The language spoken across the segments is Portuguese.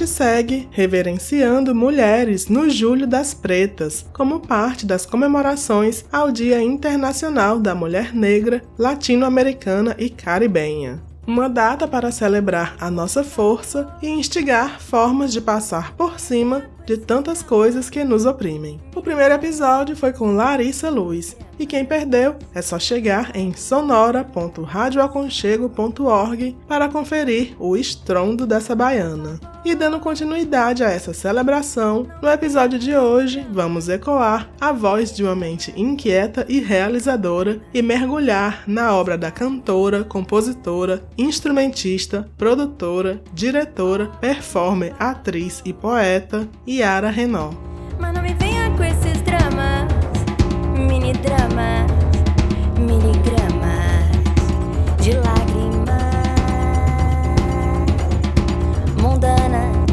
Gente segue reverenciando mulheres no Julho das Pretas, como parte das comemorações ao Dia Internacional da Mulher Negra, Latino-Americana e Caribenha. Uma data para celebrar a nossa força e instigar formas de passar por cima de tantas coisas que nos oprimem. O primeiro episódio foi com Larissa Luz, e quem perdeu é só chegar em sonora.radioaconchego.org para conferir o estrondo dessa baiana. E dando continuidade a essa celebração, no episódio de hoje vamos ecoar a voz de uma mente inquieta e realizadora e mergulhar na obra da cantora, compositora, instrumentista, produtora, diretora, performer, atriz e poeta Yara Renault. Mas não me venha com esses dramas, mini dramas, miligramas de lágrimas mundanas.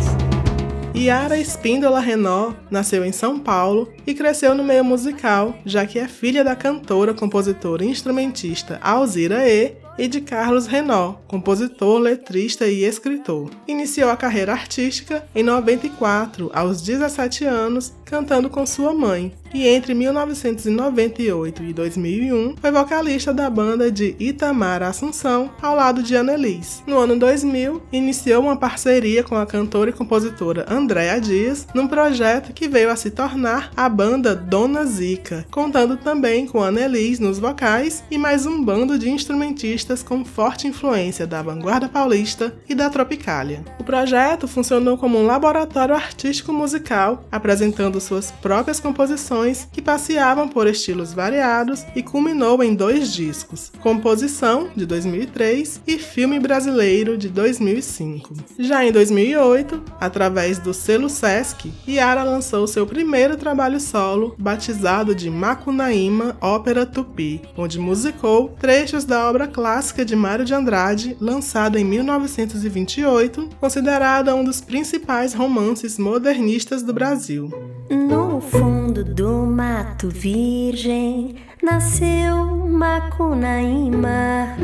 Yara Espíndola Renault nasceu em São Paulo e cresceu no meio musical, já que é filha da cantora, compositora e instrumentista Alzira E e de Carlos Renault, compositor, letrista e escritor. Iniciou a carreira artística em 94, aos 17 anos, cantando com sua mãe, e entre 1998 e 2001 foi vocalista da banda de Itamar Assunção ao lado de Annelise. No ano 2000, iniciou uma parceria com a cantora e compositora Andréa Dias num projeto que veio a se tornar a banda Dona Zica, contando também com Annelise nos vocais e mais um bando de instrumentistas com forte influência da vanguarda paulista e da tropicália. O projeto funcionou como um laboratório artístico musical, apresentando suas próprias composições que passeavam por estilos variados e culminou em dois discos: Composição, de 2003 e Filme Brasileiro, de 2005. Já em 2008, através do selo Sesc, Yara lançou seu primeiro trabalho solo, batizado de Macunaíma Ópera Tupi, onde musicou trechos da obra clássica de Mário de Andrade, lançada em 1928, considerada um dos principais romances modernistas do Brasil. No fundo do mato virgem nasceu Macunaíma.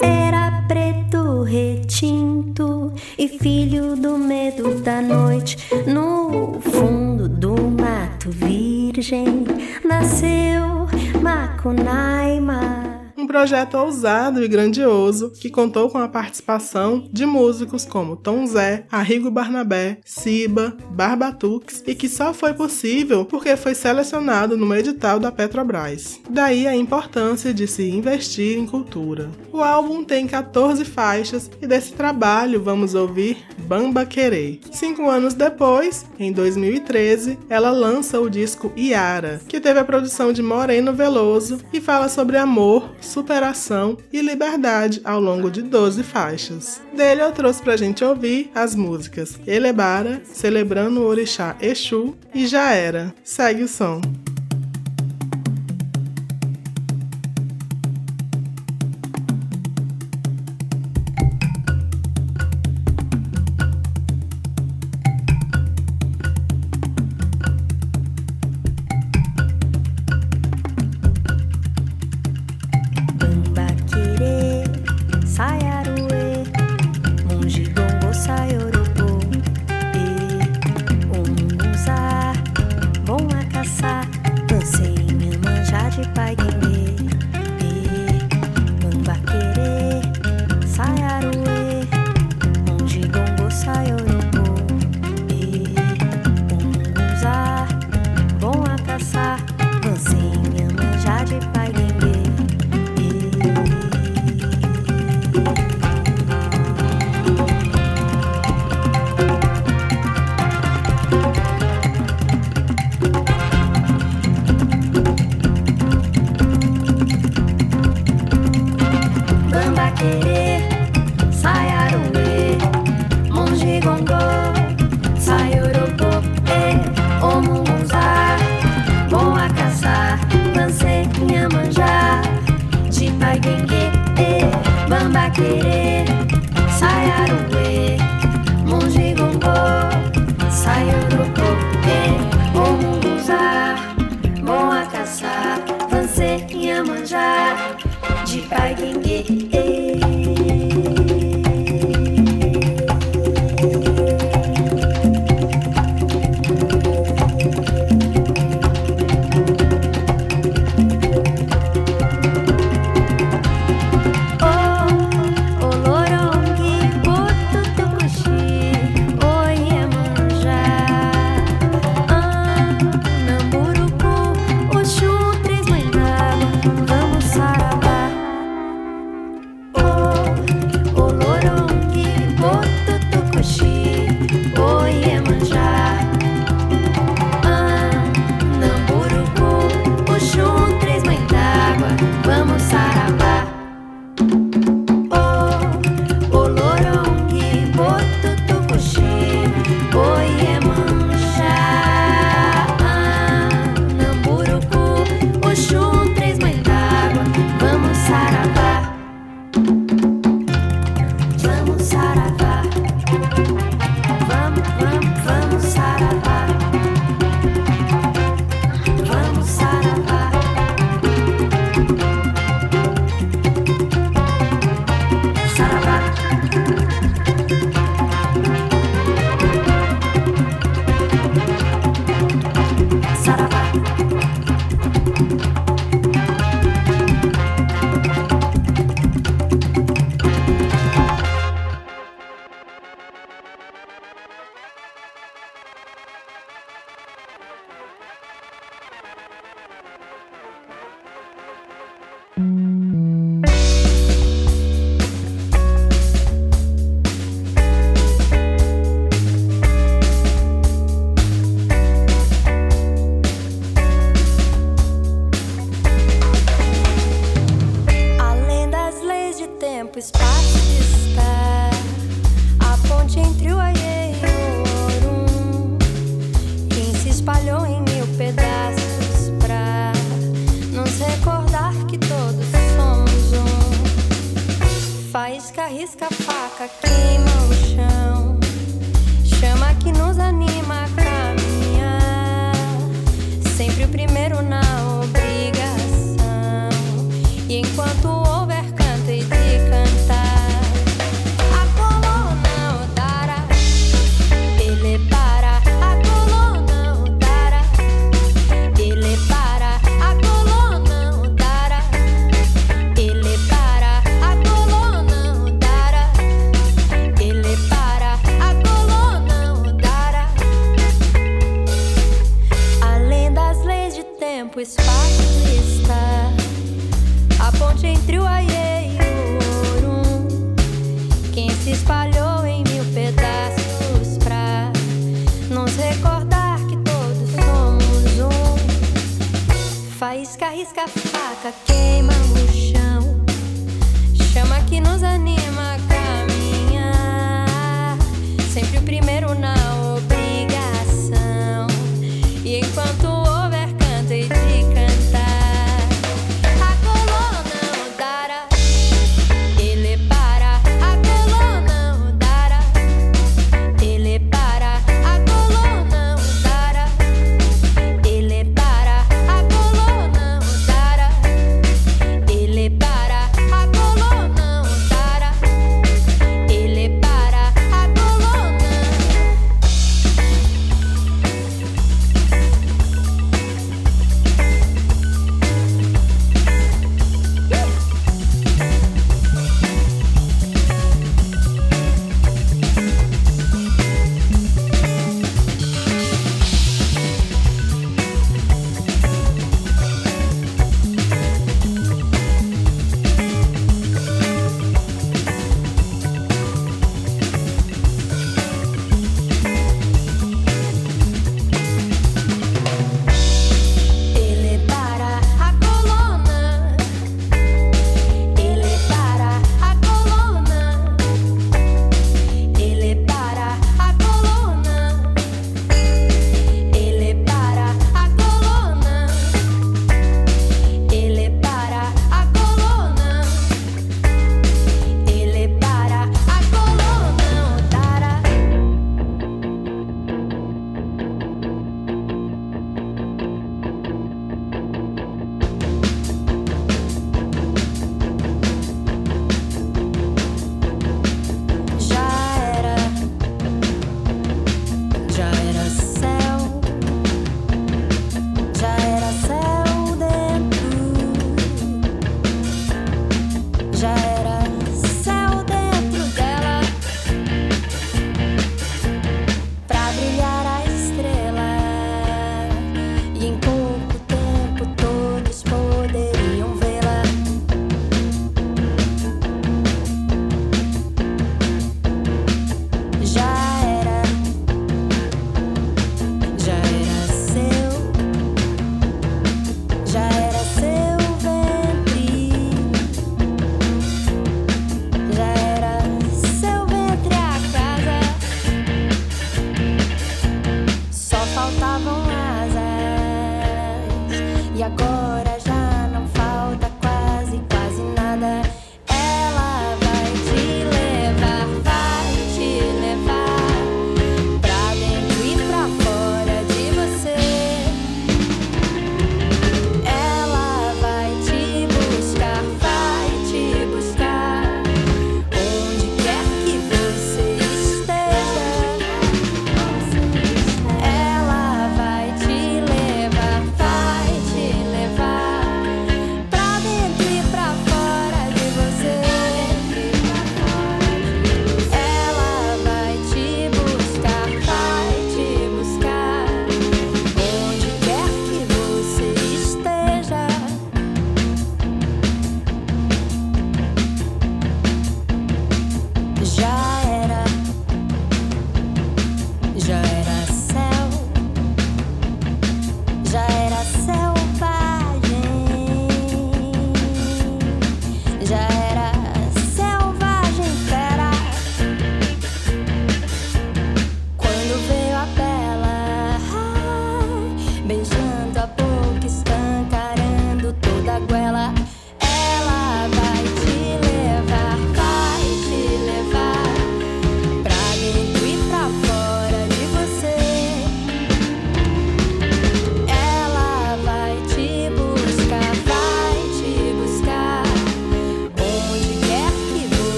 Era preto retinto e filho do medo da noite. No fundo do mato virgem nasceu Macunaíma projeto ousado e grandioso que contou com a participação de músicos como Tom Zé, Arrigo Barnabé, Siba, Barbatux e que só foi possível porque foi selecionado no edital da Petrobras. Daí a importância de se investir em cultura. O álbum tem 14 faixas e desse trabalho vamos ouvir Bamba Querer. Cinco anos depois, em 2013, ela lança o disco Iara, que teve a produção de Moreno Veloso e fala sobre amor, superação e liberdade ao longo de 12 faixas. Dele eu trouxe pra gente ouvir as músicas Elebara, Celebrando o Orixá Exu e Já Era. Segue o som.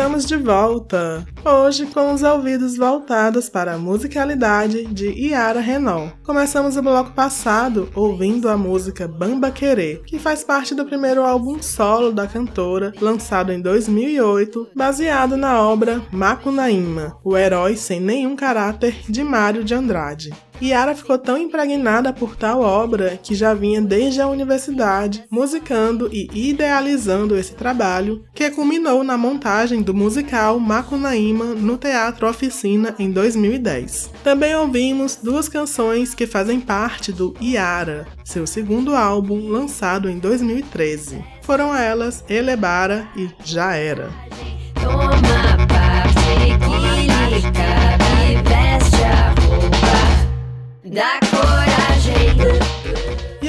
Estamos de volta! Hoje com os ouvidos voltados para a musicalidade de Yara Renault. Começamos o bloco passado ouvindo a música Bamba Querer, que faz parte do primeiro álbum solo da cantora, lançado em 2008, baseado na obra Macunaíma, o herói sem nenhum caráter de Mário de Andrade. Yara ficou tão impregnada por tal obra que já vinha desde a universidade musicando e idealizando esse trabalho, que culminou na montagem do musical Macunaíma no Teatro Oficina em 2010. Também ouvimos duas canções que fazem parte do Yara, seu segundo álbum lançado em 2013. Foram elas Elebara e Já Era. Toma da coragem.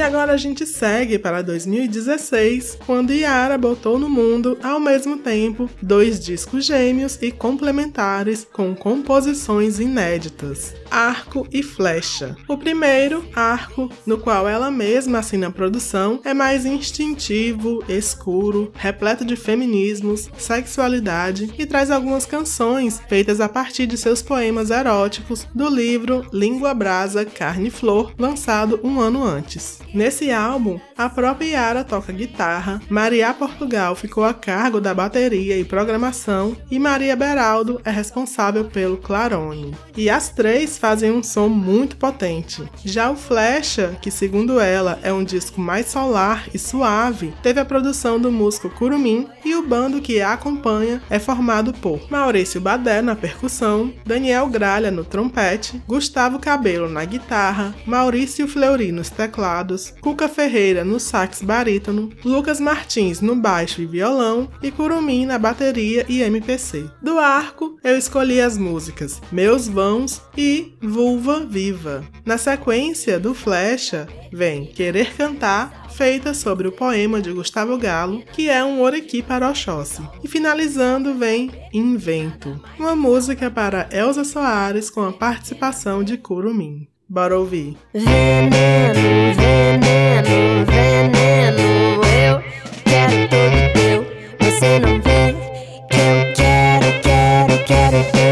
E agora a gente segue para 2016, quando Yara botou no mundo ao mesmo tempo dois discos gêmeos e complementares com composições inéditas, Arco e Flecha. O primeiro, Arco, no qual ela mesma assina a produção, é mais instintivo, escuro, repleto de feminismos, sexualidade e traz algumas canções feitas a partir de seus poemas eróticos do livro Língua Brasa Carne e Flor, lançado um ano antes. Nesse álbum, a própria Yara toca guitarra, Maria Portugal ficou a cargo da bateria e programação e Maria Beraldo é responsável pelo clarone. E as três fazem um som muito potente. Já o Flecha, que segundo ela é um disco mais solar e suave, teve a produção do músico Curumim e o bando que a acompanha é formado por Maurício Badé na percussão, Daniel Gralha no trompete, Gustavo Cabelo na guitarra, Maurício Fleury nos teclados, Cuca Ferreira no sax barítono, Lucas Martins no baixo e violão e Curumim na bateria e MPC. Do arco, eu escolhi as músicas Meus Vãos e Vulva Viva. Na sequência do Flecha, vem Querer Cantar, feita sobre o poema de Gustavo Galo, que é um Orequi para Oxóssi. E finalizando vem Invento, uma música para Elza Soares com a participação de Curumim. Bora ouvir. Veneno, veneno, veneno, eu quero todo teu. Você não vê que eu quero, quero, quero tanto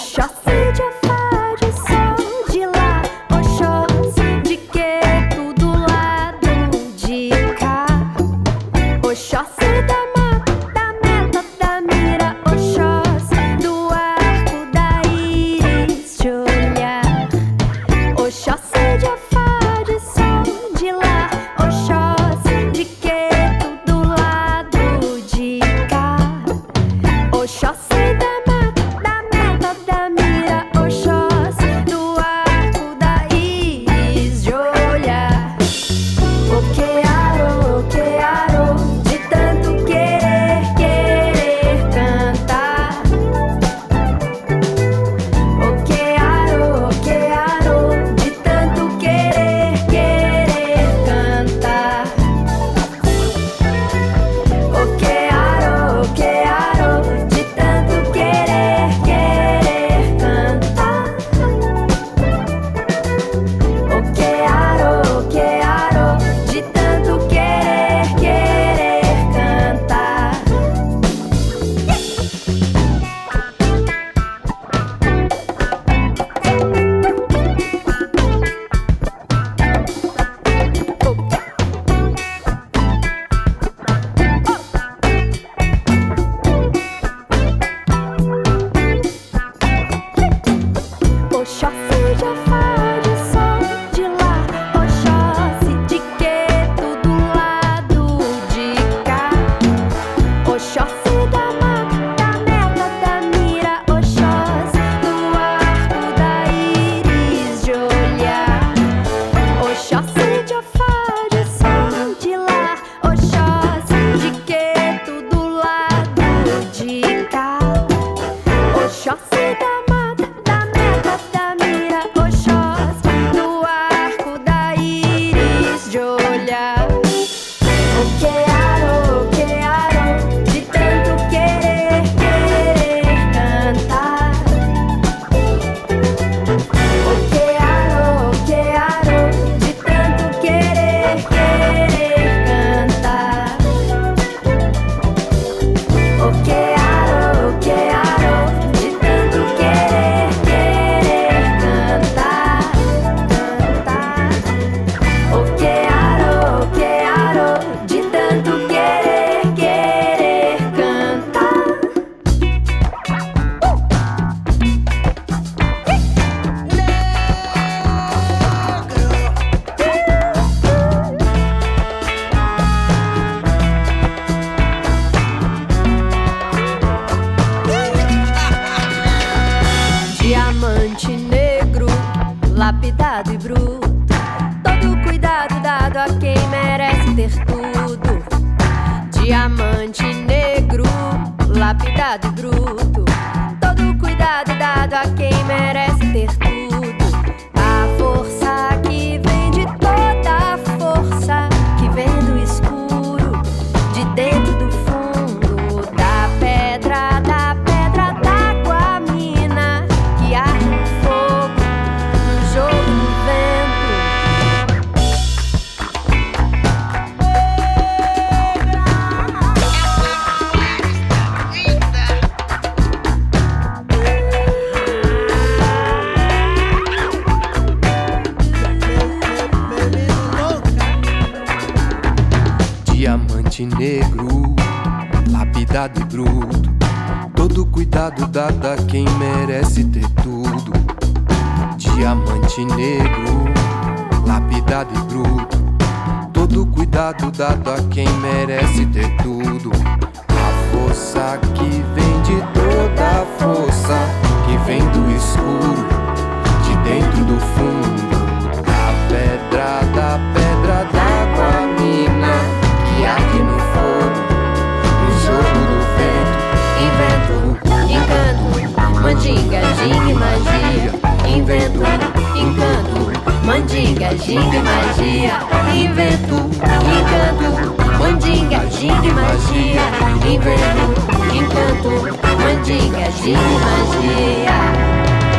Oxóssi Diamante negro, lapidado e bruto. Todo cuidado dado a quem merece ter tudo. Diamante negro, lapidado e bruto. Todo cuidado dado a quem merece ter tudo. A força que vem de toda a força que vem do escuro, de dentro do fundo, mandinga, ginga e magia. Invento, encanto, mandinga, ginga e magia. Invento, encanto, mandinga, ginga e magia. Invento, encanto, mandinga, ginga e magia.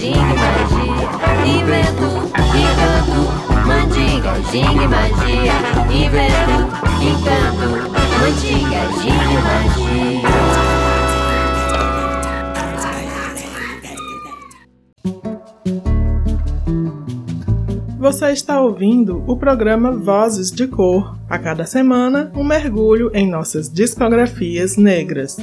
Mandinga, ginga e magia. Invento, encanto, mandinga, ginga e magia. Invento, encanto, mandinga, ginga e magia. Você está ouvindo o programa Vozes de Cor. A cada semana, um mergulho em nossas discografias negras.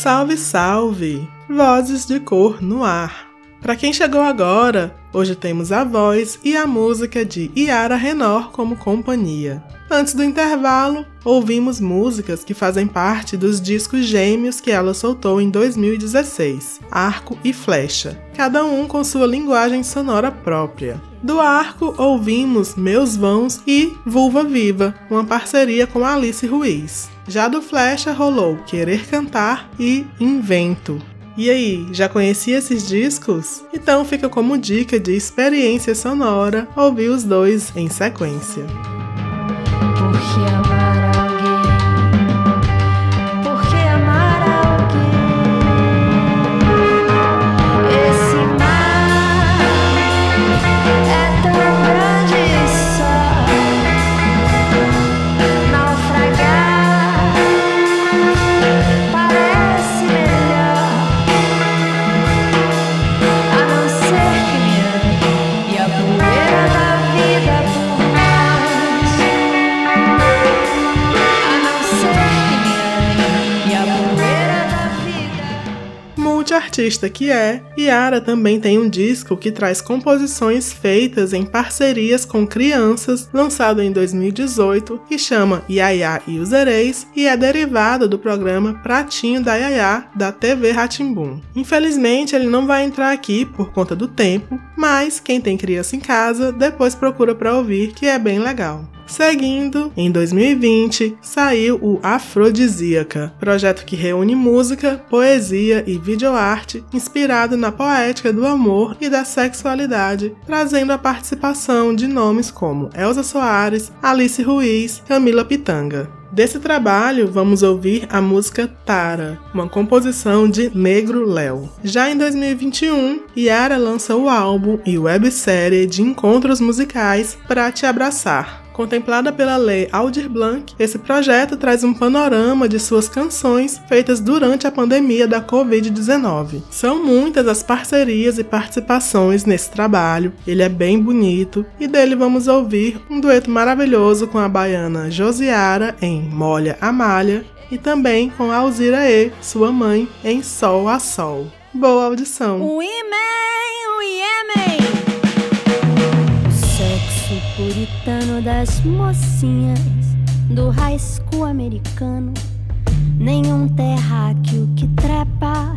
Salve, salve! Vozes de cor no ar. Para quem chegou agora, hoje temos a voz e a música de Yara Renor como companhia. Antes do intervalo, ouvimos músicas que fazem parte dos discos gêmeos que ela soltou em 2016, Arco e Flecha, cada um com sua linguagem sonora própria. Do Arco, ouvimos Meus Vãos e Vulva Viva, uma parceria com Alice Ruiz. Já do Flecha rolou Querer Cantar e Invento. E aí, já conhecia esses discos? Então fica como dica de experiência sonora ouvir os dois em sequência. Por Multiartista que é, Yara também tem um disco que traz composições feitas em parcerias com crianças, lançado em 2018, que chama Yaya e os Ereis e é derivado do programa Pratinho da Yaya da TV Ratimbum. Infelizmente, ele não vai entrar aqui por conta do tempo, mas quem tem criança em casa depois procura para ouvir que é bem legal. Seguindo, em 2020, saiu o Afrodisíaca, projeto que reúne música, poesia e videoarte inspirado na poética do amor e da sexualidade, trazendo a participação de nomes como Elza Soares, Alice Ruiz, Camila Pitanga. Desse trabalho, vamos ouvir a música Tara, uma composição de Negro Léo. Já em 2021, Yara lança o álbum e websérie de encontros musicais Pra Te Abraçar, Contemplada pela Lei Aldir Blanc, esse projeto traz um panorama de suas canções feitas durante a pandemia da Covid-19. São muitas as parcerias e participações nesse trabalho, ele é bem bonito e dele vamos ouvir um dueto maravilhoso com a baiana Josiara em Molha a Malha e também com Alzira E, sua mãe, em Sol a Sol. Boa audição! Puritano das mocinhas do high school americano. Nenhum terráqueo que trepa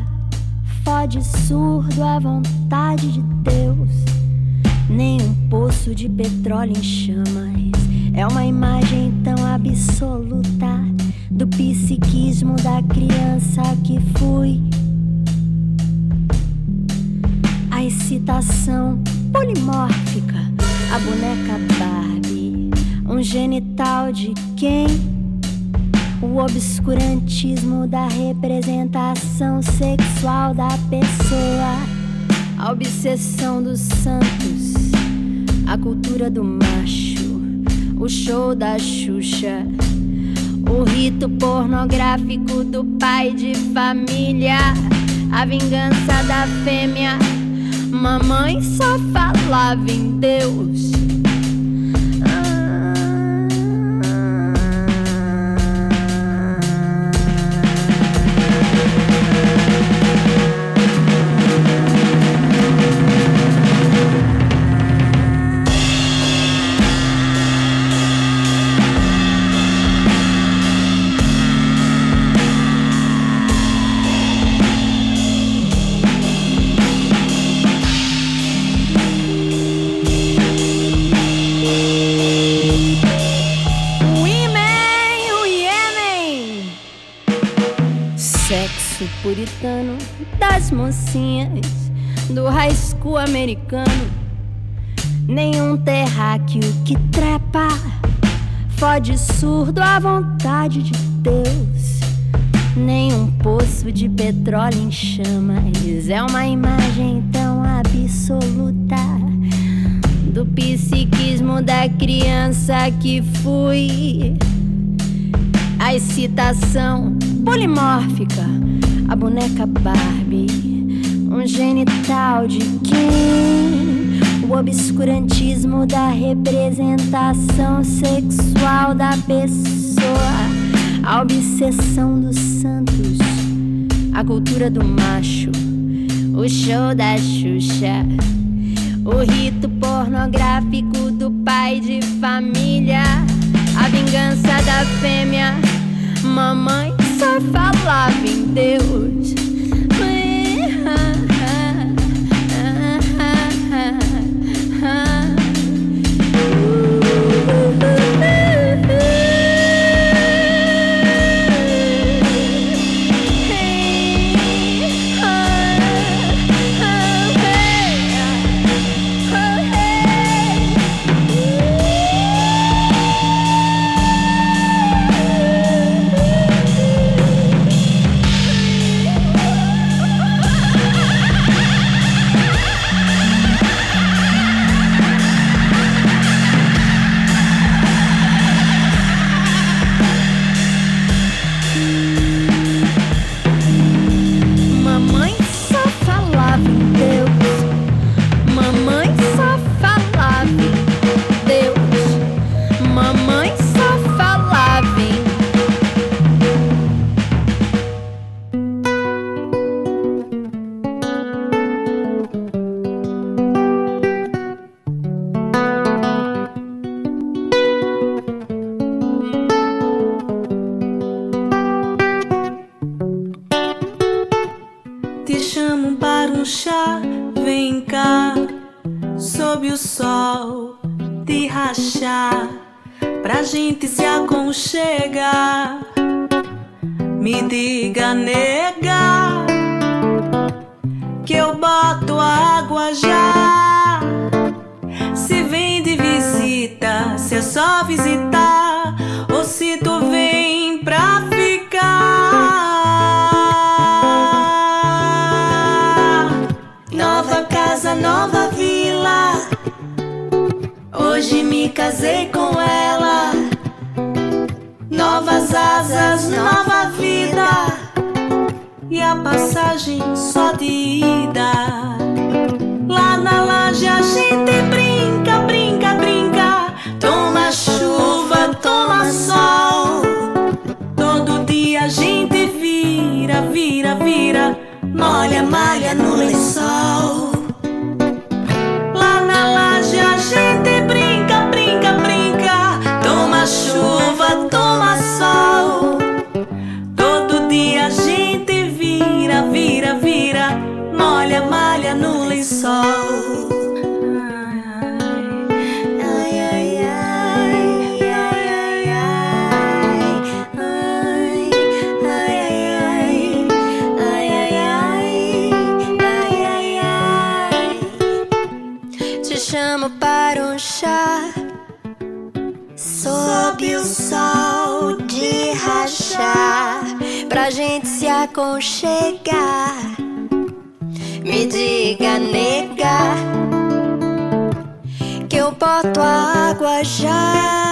fode surdo à vontade de Deus. Nenhum poço de petróleo em chamas é uma imagem tão absoluta do psiquismo da criança que fui. A excitação polimórfica a boneca Barbie, um genital de quem? O obscurantismo da representação sexual da pessoa, a obsessão dos santos, a cultura do macho, o show da Xuxa, o rito pornográfico do pai de família, a vingança da fêmea Mamãe só falava em Deus. Mocinhas do high school americano. Nenhum terráqueo que trepa fode surdo à vontade de Deus. Nenhum poço de petróleo em chamas é uma imagem tão absoluta do psiquismo da criança que fui. A excitação polimórfica a boneca Barbie, um genital de quem? O obscurantismo da representação sexual da pessoa, a obsessão dos santos, a cultura do macho, o show da Xuxa, o rito pornográfico do pai de família, a vingança da fêmea, mamãe só falava em Deus. pra gente se aconchegar. Me diga, nega, que eu boto água já. Se vem de visita, se é só visitar, ou se tu casei com ela. Novas asas, nova vida. E a passagem só de ida. Lá na laje a gente brinca, brinca, brinca. Toma chuva, toma sol. Todo dia a gente vira, vira, vira. Molha, malha no lençol. Pra gente se aconchegar. Me diga, nega Que eu boto a água já.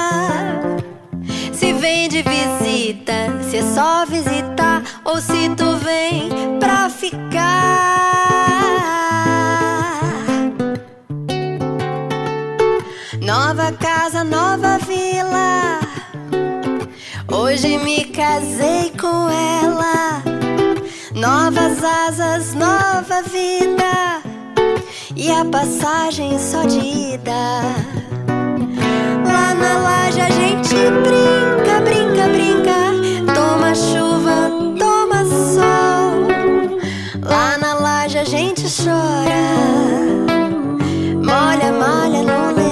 Se vem de visita, se é só visitar Ou se tu vem pra ficar casei com ela. Novas asas, nova vida. E a passagem só de ida. Lá na laje a gente brinca, brinca, brinca. Toma chuva, toma sol. Lá na laje a gente chora. Molha, molha no lençol.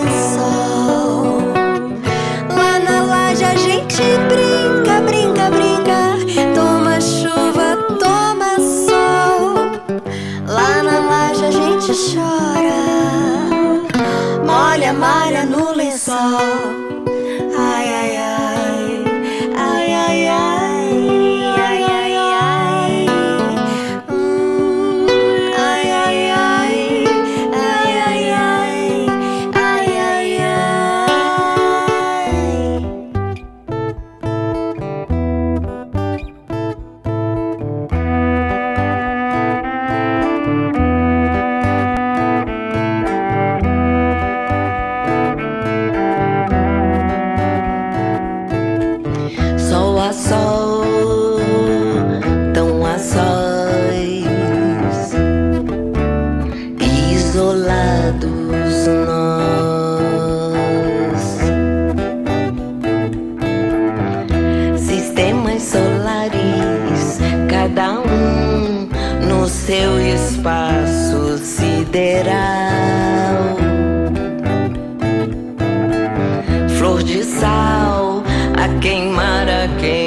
Queimar, a queimar.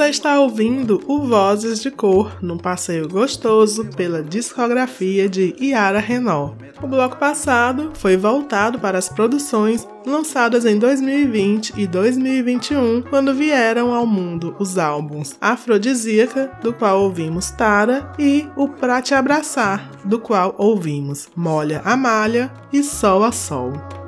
Você está ouvindo o Vozes de Cor, num passeio gostoso pela discografia de Yara Renault. O bloco passado foi voltado para as produções lançadas em 2020 e 2021, quando vieram ao mundo os álbuns Afrodisíaca, do qual ouvimos Tara, e o Pra Te Abraçar, do qual ouvimos Molha a Malha e Sol a Sol.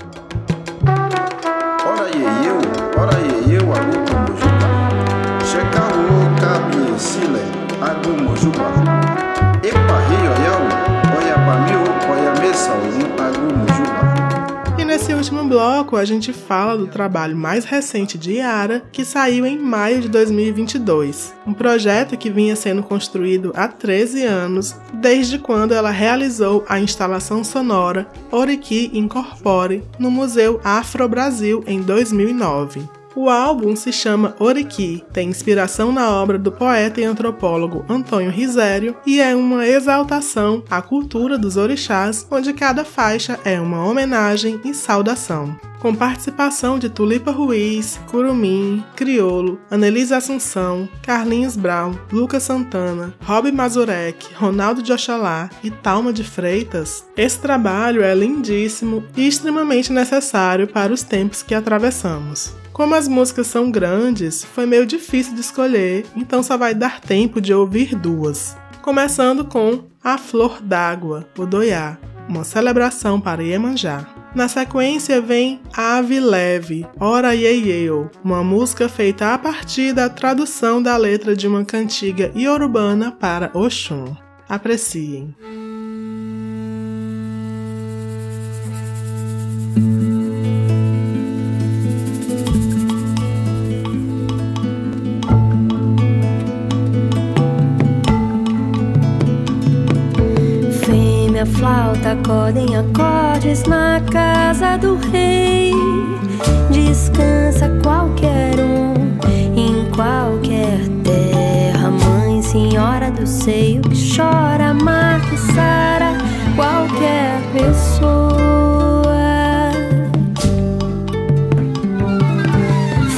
E nesse último bloco, a gente fala do trabalho mais recente de Yara, que saiu em maio de 2022. Um projeto que vinha sendo construído há 13 anos, desde quando ela realizou a instalação sonora Oriki Incorpore no Museu Afro Brasil em 2009. O álbum se chama Oriki, tem inspiração na obra do poeta e antropólogo Antônio Risério e é uma exaltação à cultura dos orixás, onde cada faixa é uma homenagem e saudação. Com participação de Tulipa Ruiz, Curumim, Criolo, Anelise Assunção, Carlinhos Brown, Lucas Santana, Rob Mazurek, Ronaldo de Oxalá e Talma de Freitas, esse trabalho é lindíssimo e extremamente necessário para os tempos que atravessamos. Como as músicas são grandes, foi meio difícil de escolher, então só vai dar tempo de ouvir duas. Começando com A Flor d'Água, o Doiá, uma celebração para Iemanjá. Na sequência vem Ave Leve, Ora Yeyeo, uma música feita a partir da tradução da letra de uma cantiga iorubana para Oxum. Apreciem. Acorda em acordes na casa do rei. Descansa qualquer um em qualquer terra. Mãe, senhora do seio que chora, marca e sara qualquer pessoa.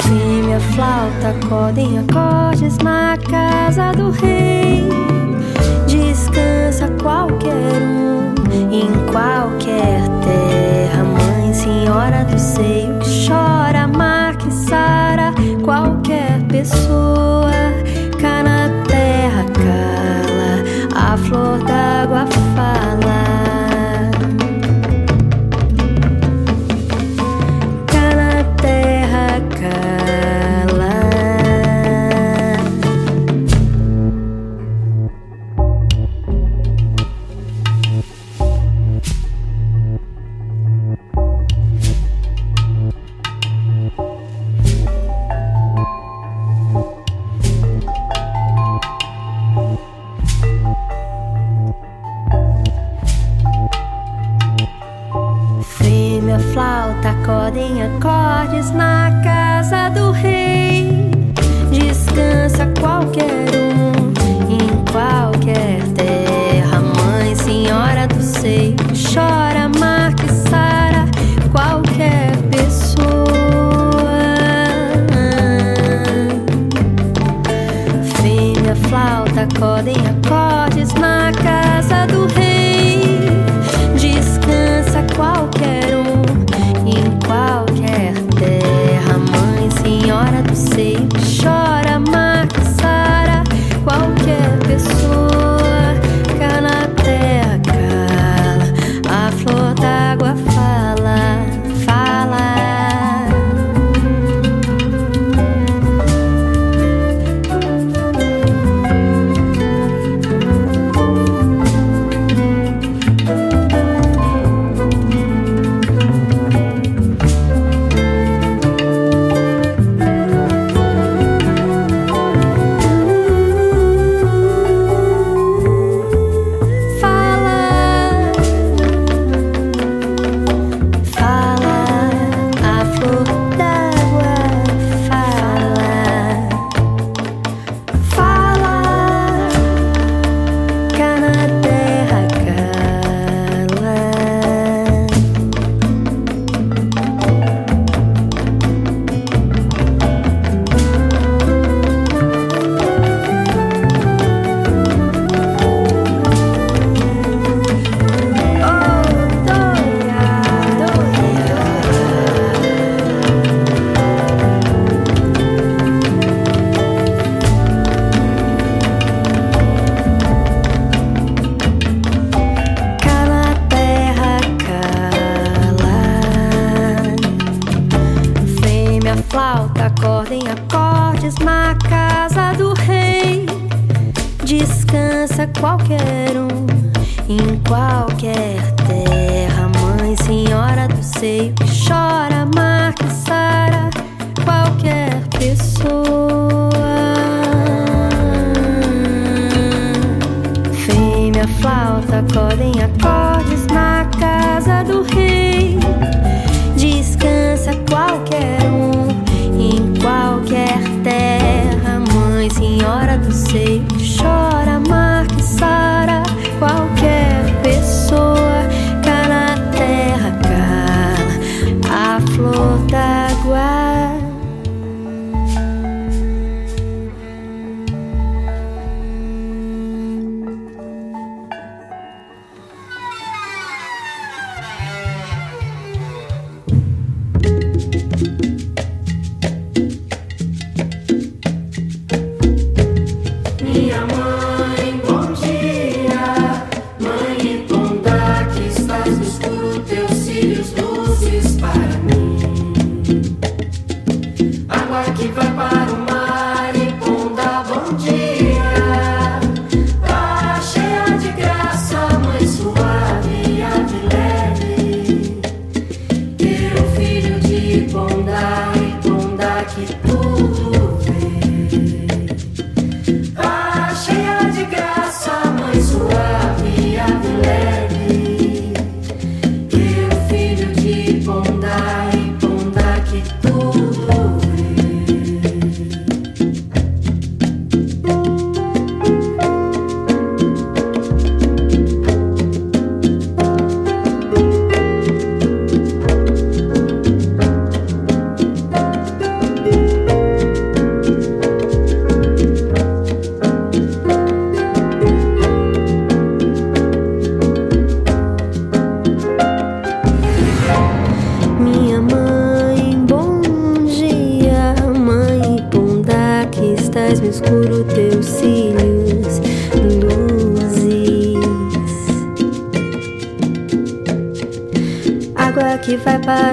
Fêmea, flauta, acorda em acordes na casa do rei. Descansa qualquer um qualquer terra. Mãe, senhora do seio que chora, marca e sara qualquer pessoa. Say, "Sure."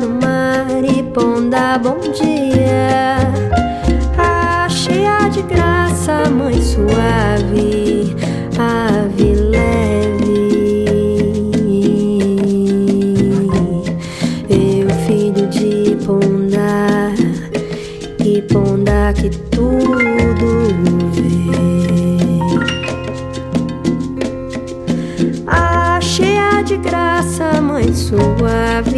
Mariponda, bom dia. Ah, cheia de graça, mãe suave, ave leve. Eu, filho de ponda, e ponda que tudo vê. Ah, cheia de graça, mãe suave.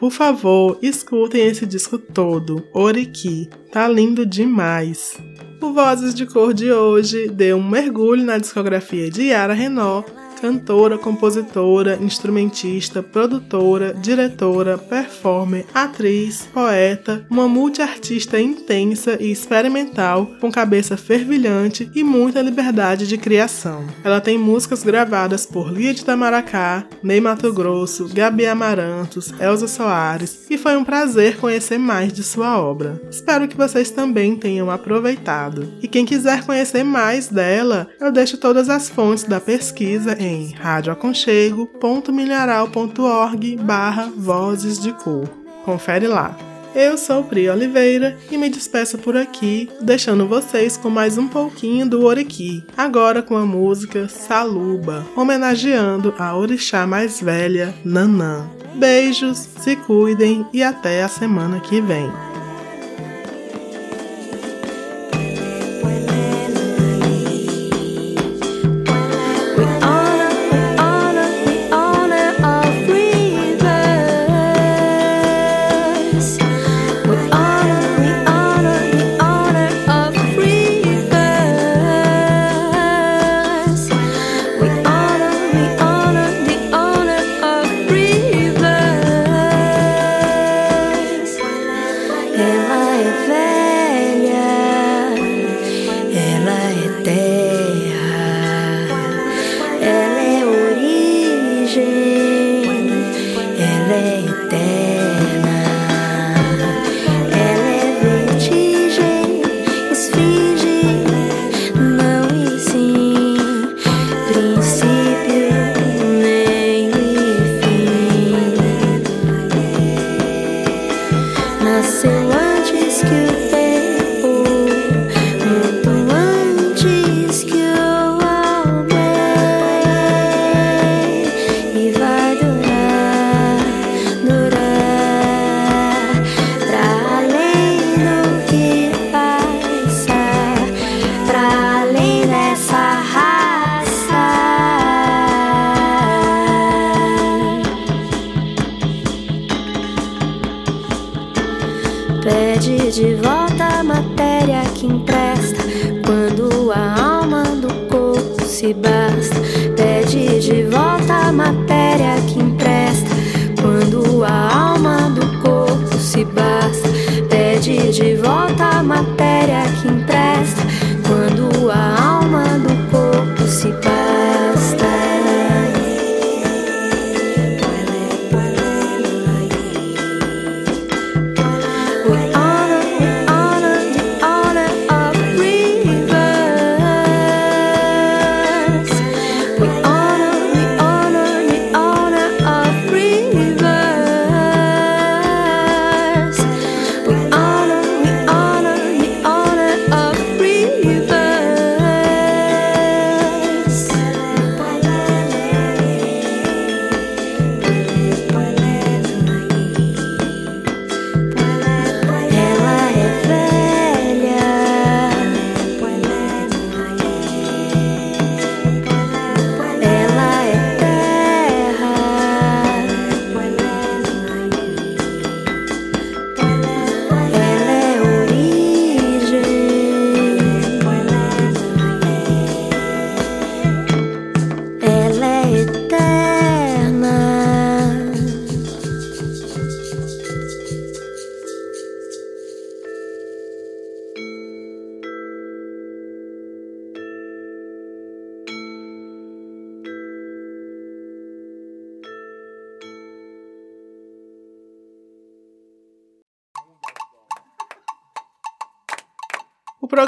Por favor, escutem esse disco todo, Oriki. Tá lindo demais. O Vozes de Cor de hoje deu um mergulho na discografia de Yara Renault cantora, compositora, instrumentista, produtora, diretora, performer, atriz, poeta, uma multiartista intensa e experimental, com cabeça fervilhante e muita liberdade de criação. Ela tem músicas gravadas por Lia de Tamaracá, Ney Mato Grosso, Gabi Amarantos, Elza Soares e foi um prazer conhecer mais de sua obra. Espero que vocês também tenham aproveitado. E quem quiser conhecer mais dela, eu deixo todas as fontes da pesquisa em em radioaconchego.milharal.org barra Vozes de Cor. Confere lá. Eu sou Pri Oliveira e me despeço por aqui, deixando vocês com mais um pouquinho do Oriki, agora com a música Saluba, homenageando a orixá mais velha, Nanã. Beijos, se cuidem e até a semana que vem.